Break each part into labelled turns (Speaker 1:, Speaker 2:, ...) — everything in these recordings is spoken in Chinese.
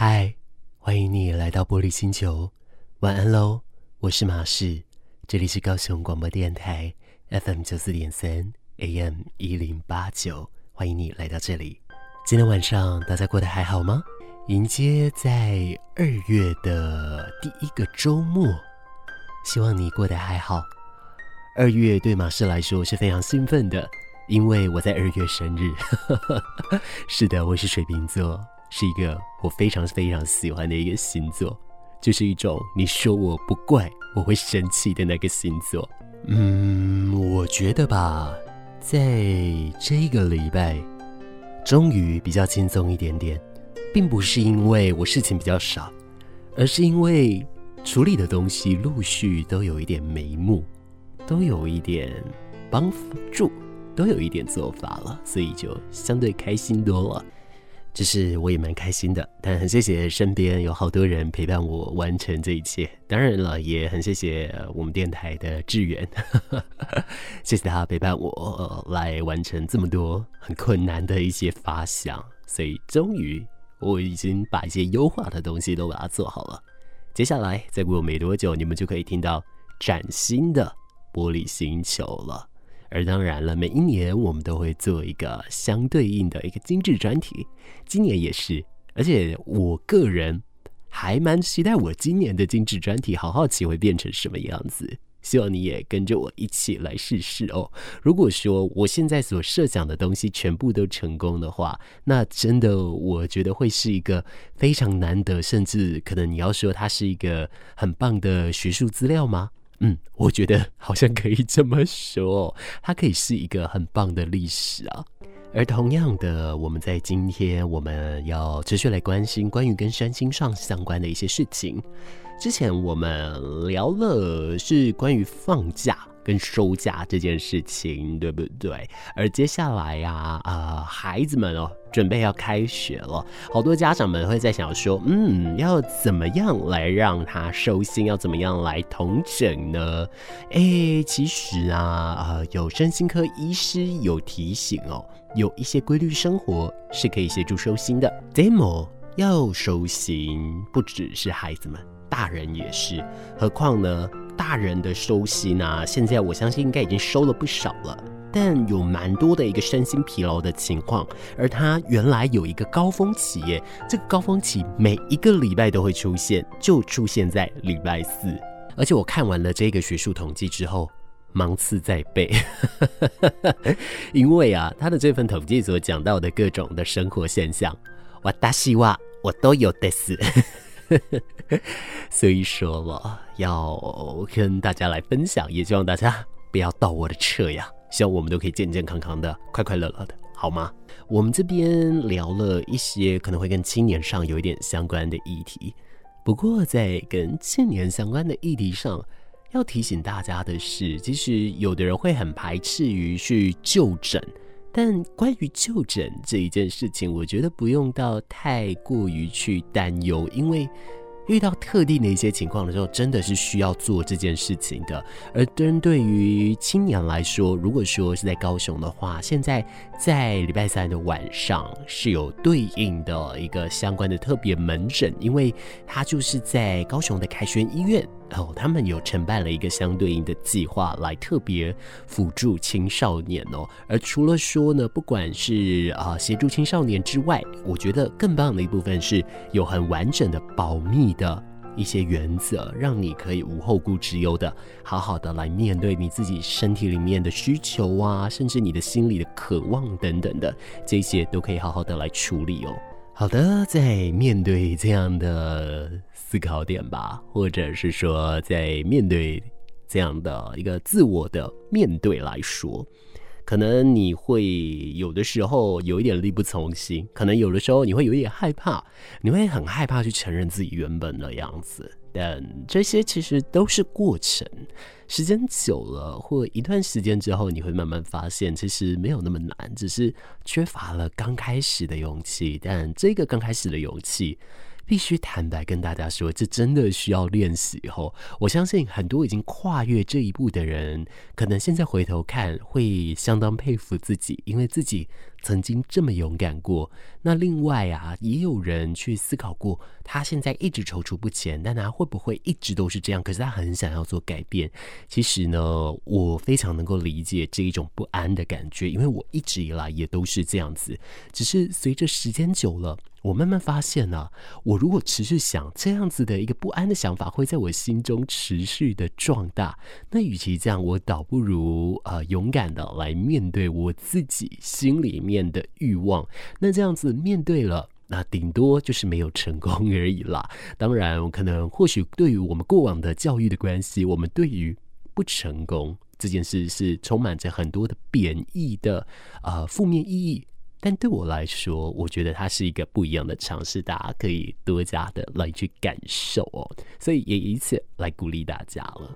Speaker 1: 嗨，欢迎你来到玻璃星球，晚安喽！我是马氏，这里是高雄广播电台 FM 九四点三 AM 一零八九，欢迎你来到这里。今天晚上大家过得还好吗？迎接在二月的第一个周末，希望你过得还好。二月对马氏来说是非常兴奋的，因为我在二月生日。是的，我是水瓶座。是一个我非常非常喜欢的一个星座，就是一种你说我不怪我会生气的那个星座。嗯，我觉得吧，在这个礼拜终于比较轻松一点点，并不是因为我事情比较少，而是因为处理的东西陆续都有一点眉目，都有一点帮助，都有一点做法了，所以就相对开心多了。只是我也蛮开心的，但很谢谢身边有好多人陪伴我完成这一切。当然了，也很谢谢我们电台的志远，谢谢他陪伴我来完成这么多很困难的一些发想。所以终于我已经把一些优化的东西都把它做好了。接下来再过没多久，你们就可以听到崭新的玻璃星球了。而当然了，每一年我们都会做一个相对应的一个精致专题，今年也是。而且我个人还蛮期待我今年的精致专题，好好奇会变成什么样子。希望你也跟着我一起来试试哦。如果说我现在所设想的东西全部都成功的话，那真的我觉得会是一个非常难得，甚至可能你要说它是一个很棒的学术资料吗？嗯，我觉得好像可以这么说，它可以是一个很棒的历史啊。而同样的，我们在今天我们要持续来关心关于跟三星上相关的一些事情。之前我们聊了是关于放假。跟收假这件事情，对不对？而接下来呀、啊，呃，孩子们哦，准备要开学了，好多家长们会在想说，嗯，要怎么样来让他收心？要怎么样来统整呢？哎，其实啊，啊、呃，有身心科医师有提醒哦，有一些规律生活是可以协助收心的。Demo 要收心，不只是孩子们，大人也是，何况呢？大人的收心啊，现在我相信应该已经收了不少了，但有蛮多的一个身心疲劳的情况，而他原来有一个高峰期耶，这个高峰期每一个礼拜都会出现，就出现在礼拜四，而且我看完了这个学术统计之后，芒刺在背，因为啊，他的这份统计所讲到的各种的生活现象，我大希望我都有的是。所以说了，要跟大家来分享，也希望大家不要倒我的车呀。希望我们都可以健健康康的、快快乐乐的，好吗？我们这边聊了一些可能会跟青年上有一点相关的议题，不过在跟青年相关的议题上，要提醒大家的是，其实有的人会很排斥于去就诊。但关于就诊这一件事情，我觉得不用到太过于去担忧，因为遇到特定的一些情况的时候，真的是需要做这件事情的。而针对于青年来说，如果说是在高雄的话，现在在礼拜三的晚上是有对应的一个相关的特别门诊，因为它就是在高雄的凯旋医院。哦，他们有承办了一个相对应的计划，来特别辅助青少年哦。而除了说呢，不管是啊协助青少年之外，我觉得更棒的一部分是有很完整的保密的一些原则，让你可以无后顾之忧的，好好的来面对你自己身体里面的需求啊，甚至你的心里的渴望等等的，这些都可以好好的来处理哦。好的，在面对这样的思考点吧，或者是说，在面对这样的一个自我的面对来说，可能你会有的时候有一点力不从心，可能有的时候你会有一点害怕，你会很害怕去承认自己原本的样子。但这些其实都是过程，时间久了或一段时间之后，你会慢慢发现，其实没有那么难，只是缺乏了刚开始的勇气。但这个刚开始的勇气，必须坦白跟大家说，这真的需要练习哦。我相信很多已经跨越这一步的人，可能现在回头看会相当佩服自己，因为自己曾经这么勇敢过。那另外啊，也有人去思考过，他现在一直踌躇不前，但他会不会一直都是这样？可是他很想要做改变。其实呢，我非常能够理解这一种不安的感觉，因为我一直以来也都是这样子，只是随着时间久了。我慢慢发现呢、我如果持续想这样子的一个不安的想法，会在我心中持续的壮大。那与其这样，我倒不如呃勇敢的来面对我自己心里面的欲望。那这样子面对了，那顶多就是没有成功而已啦。当然，可能或许对于我们过往的教育的关系，我们对于不成功这件事是充满着很多的贬义的呃负面意义。但对我来说，我觉得它是一个不一样的尝试，大家可以多加的来去感受哦。所以也以此来鼓励大家了。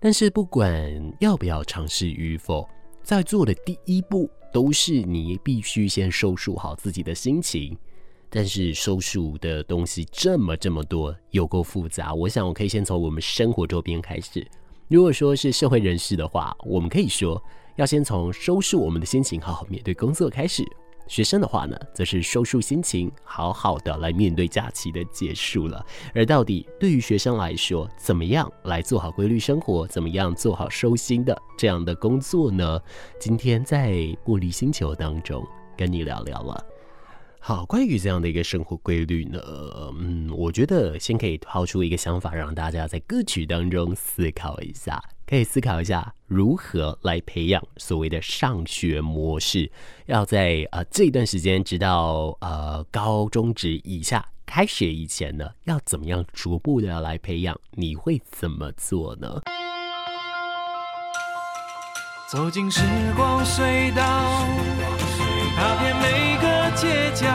Speaker 1: 但是不管要不要尝试与否，在做的第一步都是你必须先收拾好自己的心情。但是收拾的东西这么这么多，有够复杂。我想我可以先从我们生活周边开始。如果说是社会人士的话，我们可以说。要先从收拾我们的心情，好好面对工作开始。学生的话呢，则是收束心情，好好的来面对假期的结束了。而到底对于学生来说，怎么样来做好规律生活，怎么样做好收心的这样的工作呢？今天在玻璃星球当中跟你聊聊了。好，关于这样的一个生活规律呢，嗯，我觉得先可以抛出一个想法，让大家在歌曲当中思考一下。可以思考一下如何来培养所谓的上学模式。要在呃这段时间，直到呃高中职以下开学以前呢，要怎么样逐步的来培养？你会怎么做呢？
Speaker 2: 走进时光隧道，踏遍每个街角，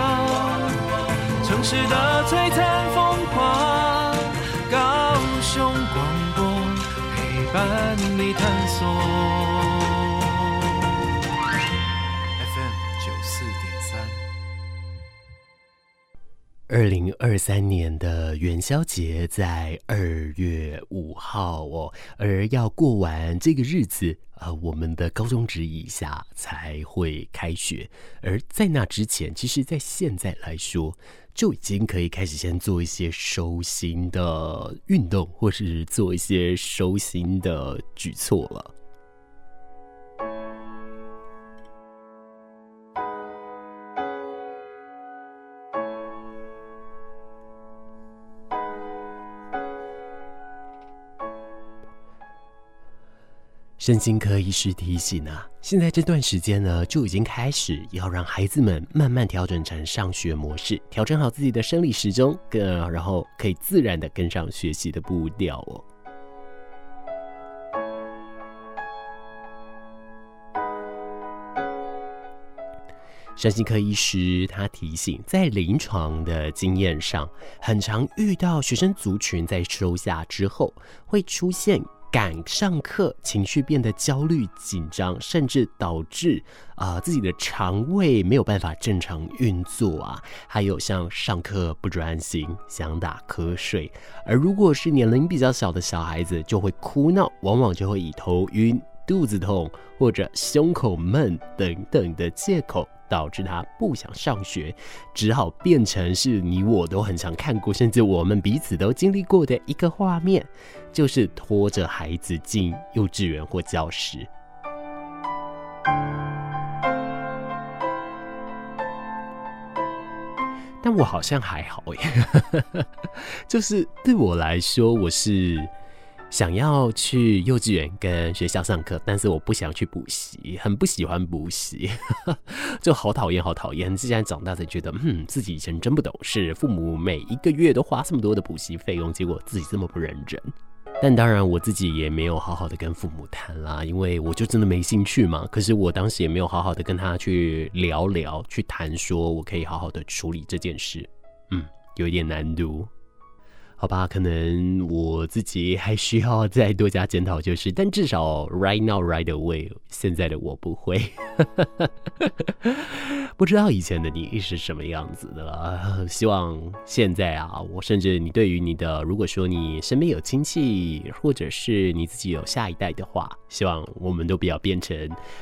Speaker 2: 城市的璀璨风光，高雄广播陪。伴你探索。
Speaker 1: 二零二三年的元宵节在二月五号哦，而要过完这个日子，呃，我们的高中职以下才会开学。而在那之前，其实，在现在来说。就已经可以开始先做一些收心的运动，或是做一些收心的举措了。身心科医师提醒啊，现在这段时间呢，就已经开始要让孩子们慢慢调整成上学模式，调整好自己的生理时钟，跟然后可以自然的跟上学习的步调哦。身心科医师他提醒，在临床的经验上，很常遇到学生族群在收下之后会出现。赶上课，情绪变得焦虑紧张，甚至导致啊、自己的肠胃没有办法正常运作啊，还有像上课不专心、想打瞌睡，而如果是年龄比较小的小孩子，就会哭闹，往往就会以头晕、肚子痛或者胸口闷等等的借口。导致他不想上学，只好变成是你我都很常看过，甚至我们彼此都经历过的一个画面，就是拖着孩子进幼稚园或教室。但我好像还好耶，就是对我来说，我是。想要去幼稚园跟学校上课，但是我不想去补习，很不喜欢补习，就好讨厌，好讨厌。现在长大才觉得，嗯，自己以前真不懂事，父母每一个月都花这么多的补习费用，结果自己这么不认真。但当然，我自己也没有好好的跟父母谈啦，因为我就真的没兴趣嘛。可是我当时也没有好好的跟他去聊聊，去谈说我可以好好的处理这件事，嗯，有一点难度。好吧，可能我自己还需要再多加检讨，就是，但至少 right now right away，现在的我不会。不知道以前的你是什么样子的了。希望现在啊，我甚至你对于你的，如果说你身边有亲戚，或者是你自己有下一代的话，希望我们都不要变成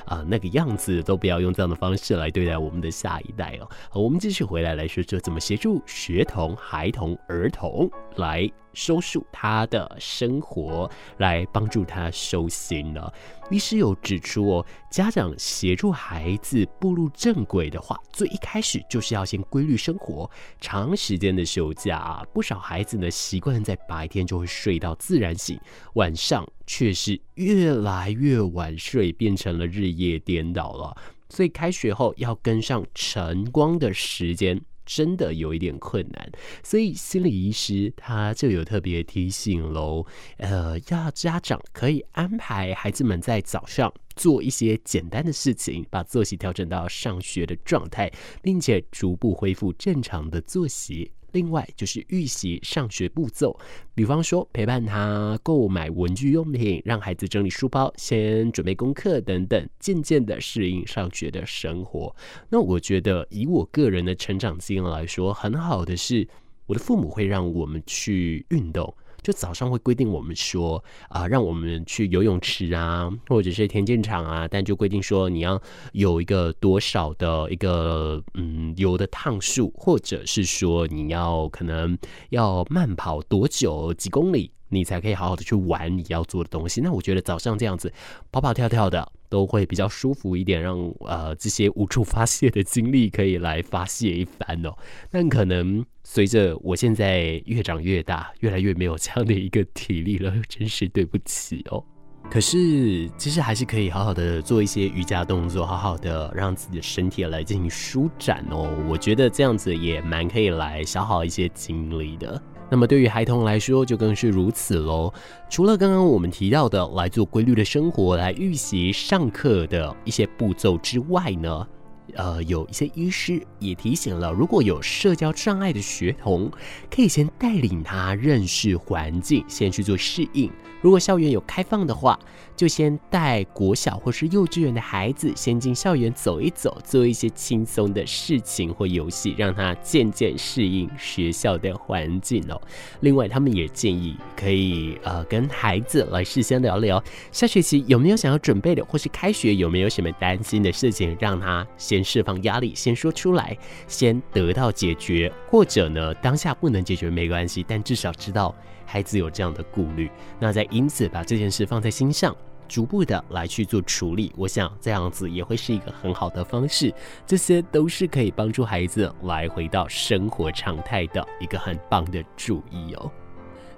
Speaker 1: 啊、那个样子，都不要用这样的方式来对待我们的下一代哦。好，我们继续回来来说说怎么协助学童、孩童、儿童来。来收束他的生活，来帮助他收心了。医师有指出哦，家长协助孩子步入正轨的话，最一开始就是要先规律生活。长时间的休假啊，不少孩子呢习惯在白天就会睡到自然醒，晚上却是越来越晚睡，变成了日夜颠倒了。所以开学后要跟上晨光的时间。真的有一点困难，所以心理医师他就有特别提醒喽，呃，要家长可以安排孩子们在早上做一些简单的事情，把作息调整到上学的状态，并且逐步恢复正常的作息。另外就是预习上学步骤，比方说陪伴他购买文具用品，让孩子整理书包，先准备功课等等，渐渐的适应上学的生活。那我觉得以我个人的成长经验来说，很好的是我的父母会让我们去运动。就早上会规定我们说啊、让我们去游泳池啊，或者是田径场啊，但就规定说你要有一个多少的一个嗯游的趟数，或者是说你要可能要慢跑多久几公里，你才可以好好的去玩你要做的东西。那我觉得早上这样子跑跑跳跳的。都会比较舒服一点，让呃这些无处发泄的精力可以来发泄一番哦。但可能随着我现在越长越大，越来越没有这样的一个体力了，真是对不起哦。可是其实还是可以好好的做一些瑜伽动作，好好的让自己的身体来进行舒展哦。我觉得这样子也蛮可以来消耗一些精力的。那么对于孩童来说，就更是如此喽。除了刚刚我们提到的来做规律的生活，来预习上课的一些步骤之外呢，呃，有一些医师也提醒了，如果有社交障碍的学童，可以先带领他认识环境，先去做适应。如果校园有开放的话，就先带国小或是幼稚园的孩子先进校园走一走，做一些轻松的事情或游戏，让他渐渐适应学校的环境哦。另外，他们也建议可以呃跟孩子来事先聊聊下学期有没有想要准备的，或是开学有没有什么担心的事情，让他先释放压力，先说出来，先得到解决，或者呢当下不能解决没关系，但至少知道孩子有这样的顾虑，那再因此把这件事放在心上。逐步的来去做处理，我想这样子也会是一个很好的方式。这些都是可以帮助孩子来回到生活常态的一个很棒的主意哦。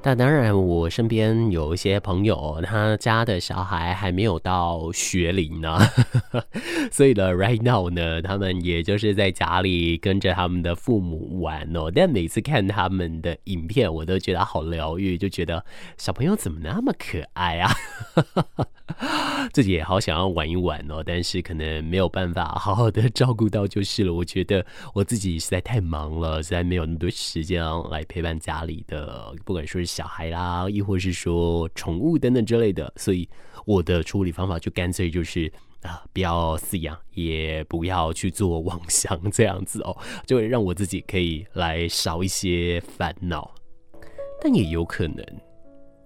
Speaker 1: 但当然，我身边有一些朋友，他家的小孩还没有到学龄呢，所以呢，right now 呢，他们也就是在家里跟着他们的父母玩哦。但每次看他们的影片，我都觉得好疗愈，就觉得小朋友怎么那么可爱啊！自己也好想要玩一玩哦，但是可能没有办法好好的照顾到就是了。我觉得我自己实在太忙了，实在没有那么多时间来陪伴家里的，不管说是。小孩啦，亦或是说宠物等等之类的，所以我的处理方法就干脆就是啊，不要饲养，也不要去做妄想，这样子哦，就会让我自己可以来少一些烦恼。但也有可能，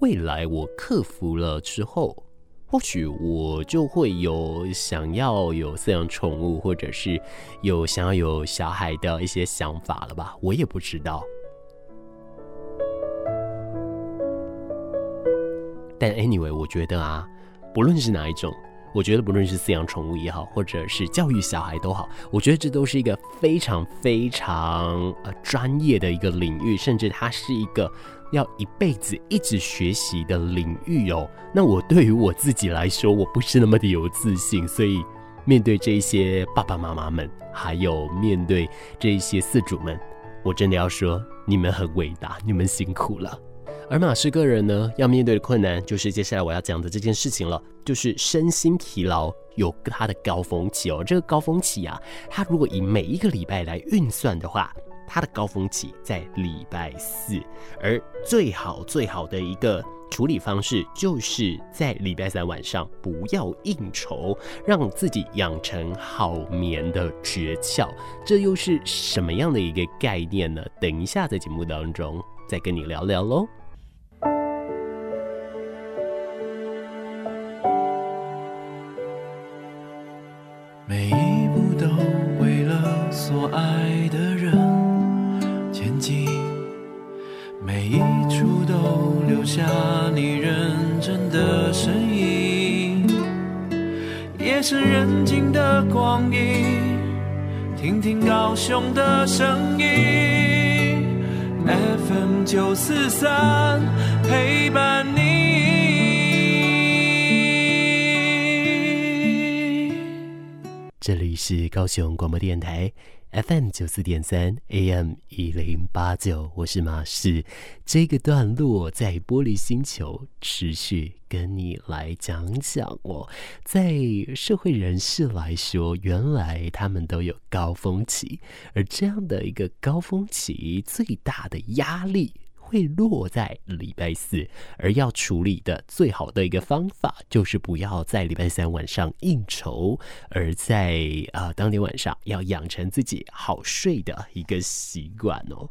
Speaker 1: 未来我克服了之后，或许我就会有想要有饲养宠物，或者是有想要有小孩的一些想法了吧？我也不知道。但 anyway，我觉得啊，不论是哪一种，我觉得不论是饲养宠物也好，或者是教育小孩都好，我觉得这都是一个非常非常呃专业的一个领域，甚至它是一个要一辈子一直学习的领域哦。那我对于我自己来说，我不是那么的有自信，所以面对这些爸爸妈妈们，还有面对这些饲主们，我真的要说，你们很伟大，你们辛苦了。而马氏个人呢，要面对的困难就是接下来我要讲的这件事情了，就是身心疲劳有它的高峰期哦。这个高峰期啊，它如果以每一个礼拜来运算的话，它的高峰期在礼拜四，而最好最好的一个处理方式，就是在礼拜三晚上不要应酬，让自己养成好眠的诀窍。这又是什么样的一个概念呢？等一下在节目当中再跟你聊聊
Speaker 2: 喽。
Speaker 1: 这里是高雄广播电台 FM 九四点三 AM 一零八九，我是马仕。这个段落在玻璃星球持续跟你来讲讲哦。在社会人士来说，原来他们都有高峰期，而这样的一个高峰期最大的压力。会落在礼拜四，而要处理的最好的一个方法，就是不要在礼拜三晚上应酬，而在啊、当天晚上要养成自己好睡的一个习惯哦。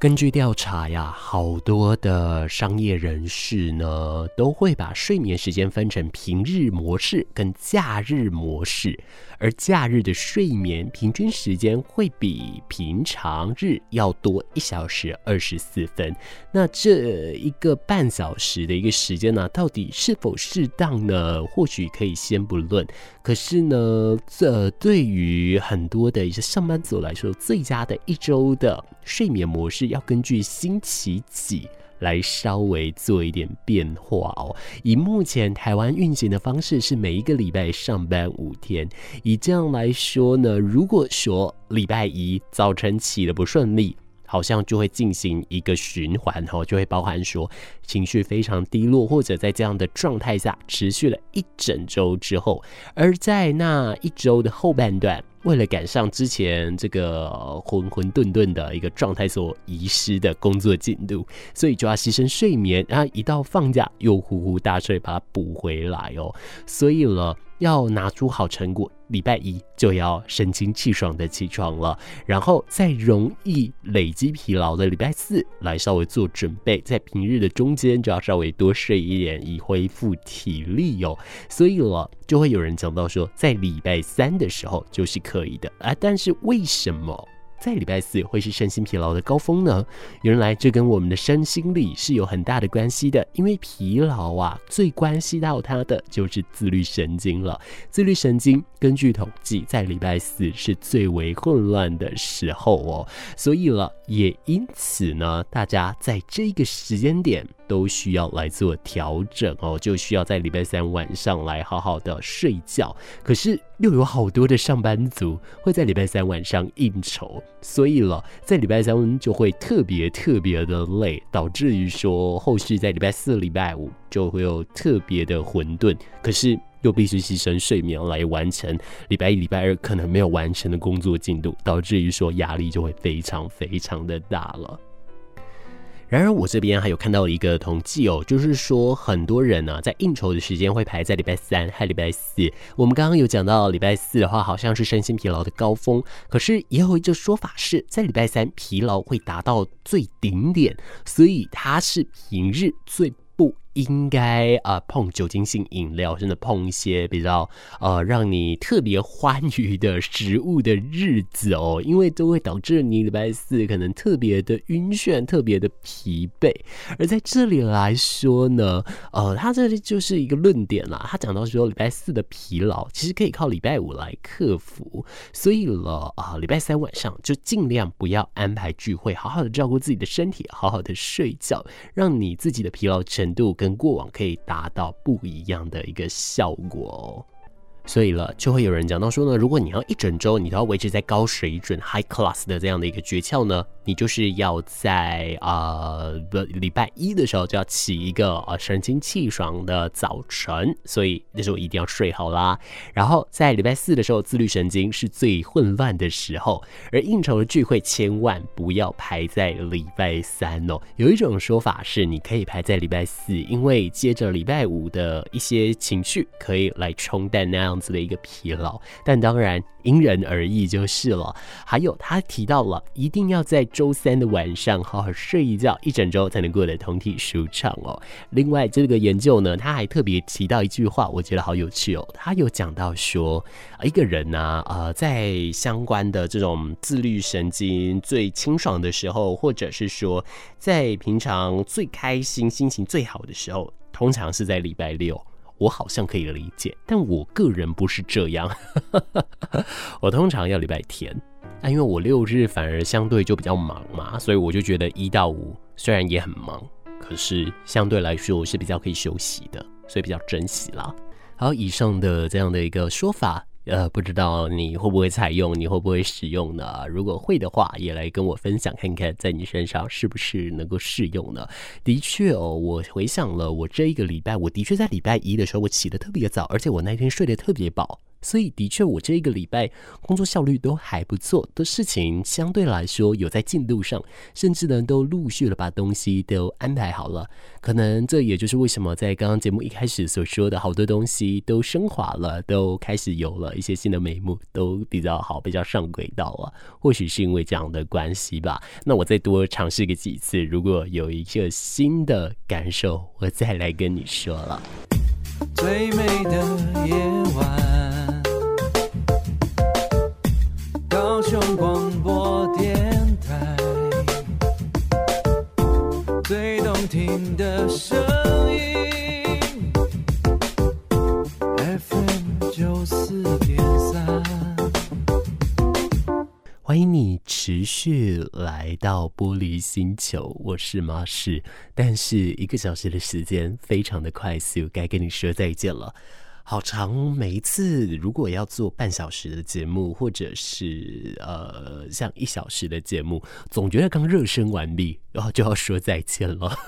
Speaker 1: 根据调查呀，好多的商业人士呢，都会把睡眠时间分成平日模式跟假日模式，而假日的睡眠平均时间会比平常日要多一小时二十四分。那这一个半小时的一个时间呢，到底是否适当呢？或许可以先不论。可是呢，这对于很多的一些上班族来说，最佳的一周的睡眠模式要根据星期几来稍微做一点变化哦。以目前台湾运行的方式是每一个礼拜上班五天，以这样来说呢，如果说礼拜一早晨起的不顺利，好像就会进行一个循环哦，就会包含说情绪非常低落，或者在这样的状态下持续了一整周之后，而在那一周的后半段，为了赶上之前这个混混沌沌的一个状态所遗失的工作进度，所以就要牺牲睡眠，然后一到放假又呼呼大睡把它补回来哦，所以了。要拿出好成果，礼拜一就要神清气爽的起床了，然后在容易累积疲劳的礼拜四来稍微做准备，在平日的中间就要稍微多睡一点，以恢复体力哟。所以了，就会有人讲到说，在礼拜三的时候就是可以的啊，但是为什么？在礼拜四会是身心疲劳的高峰呢？原来这跟我们的身心力是有很大的关系的，因为疲劳啊，最关系到它的就是自律神经了。自律神经根据统计，在礼拜四是最为混乱的时候哦，所以了，也因此呢，大家在这个时间点。都需要来做调整哦，就需要在礼拜三晚上来好好的睡觉。可是又有好多的上班族会在礼拜三晚上应酬，所以了，在礼拜三就会特别特别的累，导致于说后续在礼拜四、礼拜五就会有特别的混沌。可是又必须牺牲睡眠来完成礼拜一、礼拜二可能没有完成的工作进度，导致于说压力就会非常非常的大了。然而，我这边还有看到一个统计哦，就是说很多人呢、在应酬的时间会排在礼拜三和礼拜四。我们刚刚有讲到礼拜四的话，好像是身心疲劳的高峰，可是也有一个说法是在礼拜三疲劳会达到最顶点，所以它是平日最不应该啊、碰酒精性饮料，甚至碰一些比较呃让你特别欢愉的食物的日子哦，因为都会导致你礼拜四可能特别的晕眩，特别的疲惫。而在这里来说呢，呃，他这里就是一个论点啦，他讲到说礼拜四的疲劳其实可以靠礼拜五来克服，所以了啊，礼拜三晚上就尽量不要安排聚会，好好的照顾自己的身体，好好的睡觉，让你自己的疲劳程度跟过往可以达到不一样的一个效果哦。所以了，就会有人讲到说呢，如果你要一整周你都要维持在高水准 high class 的这样的一个诀窍呢，你就是要在呃礼拜一的时候就要起一个呃神清气爽的早晨，所以那时候一定要睡好啦。然后在礼拜四的时候，自律神经是最混乱的时候，而应酬的聚会千万不要排在礼拜三哦。有一种说法是，你可以排在礼拜四，因为接着礼拜五的一些情绪可以来冲淡那样子的一个疲劳，但当然因人而异就是了。还有他提到了，一定要在周三的晚上好好睡一觉，一整周才能过得通体舒畅哦。另外，这个研究呢，他还特别提到一句话，我觉得好有趣哦。他有讲到说，一个人呢、啊，呃，在相关的这种自律神经最清爽的时候，或者是说在平常最开心、心情最好的时候，通常是在礼拜六。我好像可以理解，但我个人不是这样。我通常要礼拜天，啊，因为我六日反而相对就比较忙嘛，所以我就觉得一到五虽然也很忙，可是相对来说我是比较可以休息的，所以比较珍惜啦。好，以上的这样的一个说法。呃，不知道你会不会采用，你会不会使用呢？如果会的话，也来跟我分享看看，在你身上是不是能够适用呢？的确哦，我回想了，我这一个礼拜，我的确在礼拜一的时候，我起得特别早，而且我那天睡得特别饱。所以，的确，我这一个礼拜工作效率都还不错，的事情相对来说有在进度上，甚至呢都陆续的把东西都安排好了。可能这也就是为什么在刚刚节目一开始所说的好多东西都升华了，都开始有了一些新的眉目，都比较好，比较上轨道了。或许是因为这样的关系吧。那我再多尝试个几次，如果有一个新的感受，我再来跟你说了。
Speaker 2: 最美的夜晚。广播电台，最动听的声音，FM 九四点三。
Speaker 1: 欢迎你持续来到玻璃星球，我是马士。但是一个小时的时间非常的快速，该跟你说再见了。好长，每一次如果要做半小时的节目，或者是呃像一小时的节目，总觉得刚热身完毕，然后就要说再见了。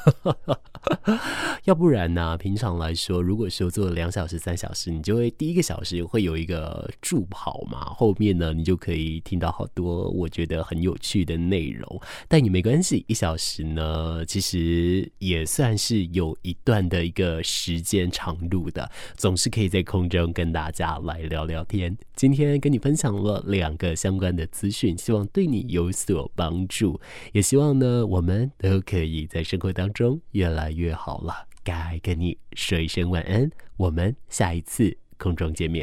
Speaker 1: 要不然呢、平常来说，如果说做两小时、三小时，你就会第一个小时会有一个助跑嘛，后面呢你就可以听到好多我觉得很有趣的内容。但也没关系，一小时呢其实也算是有一段的一个时间长度的，总是可以。在空中跟大家来聊聊天。今天跟你分享了两个相关的资讯，希望对你有所帮助。也希望呢，我们都可以在生活当中越来越好了。该跟你说一声晚安，我们下一次空中见面。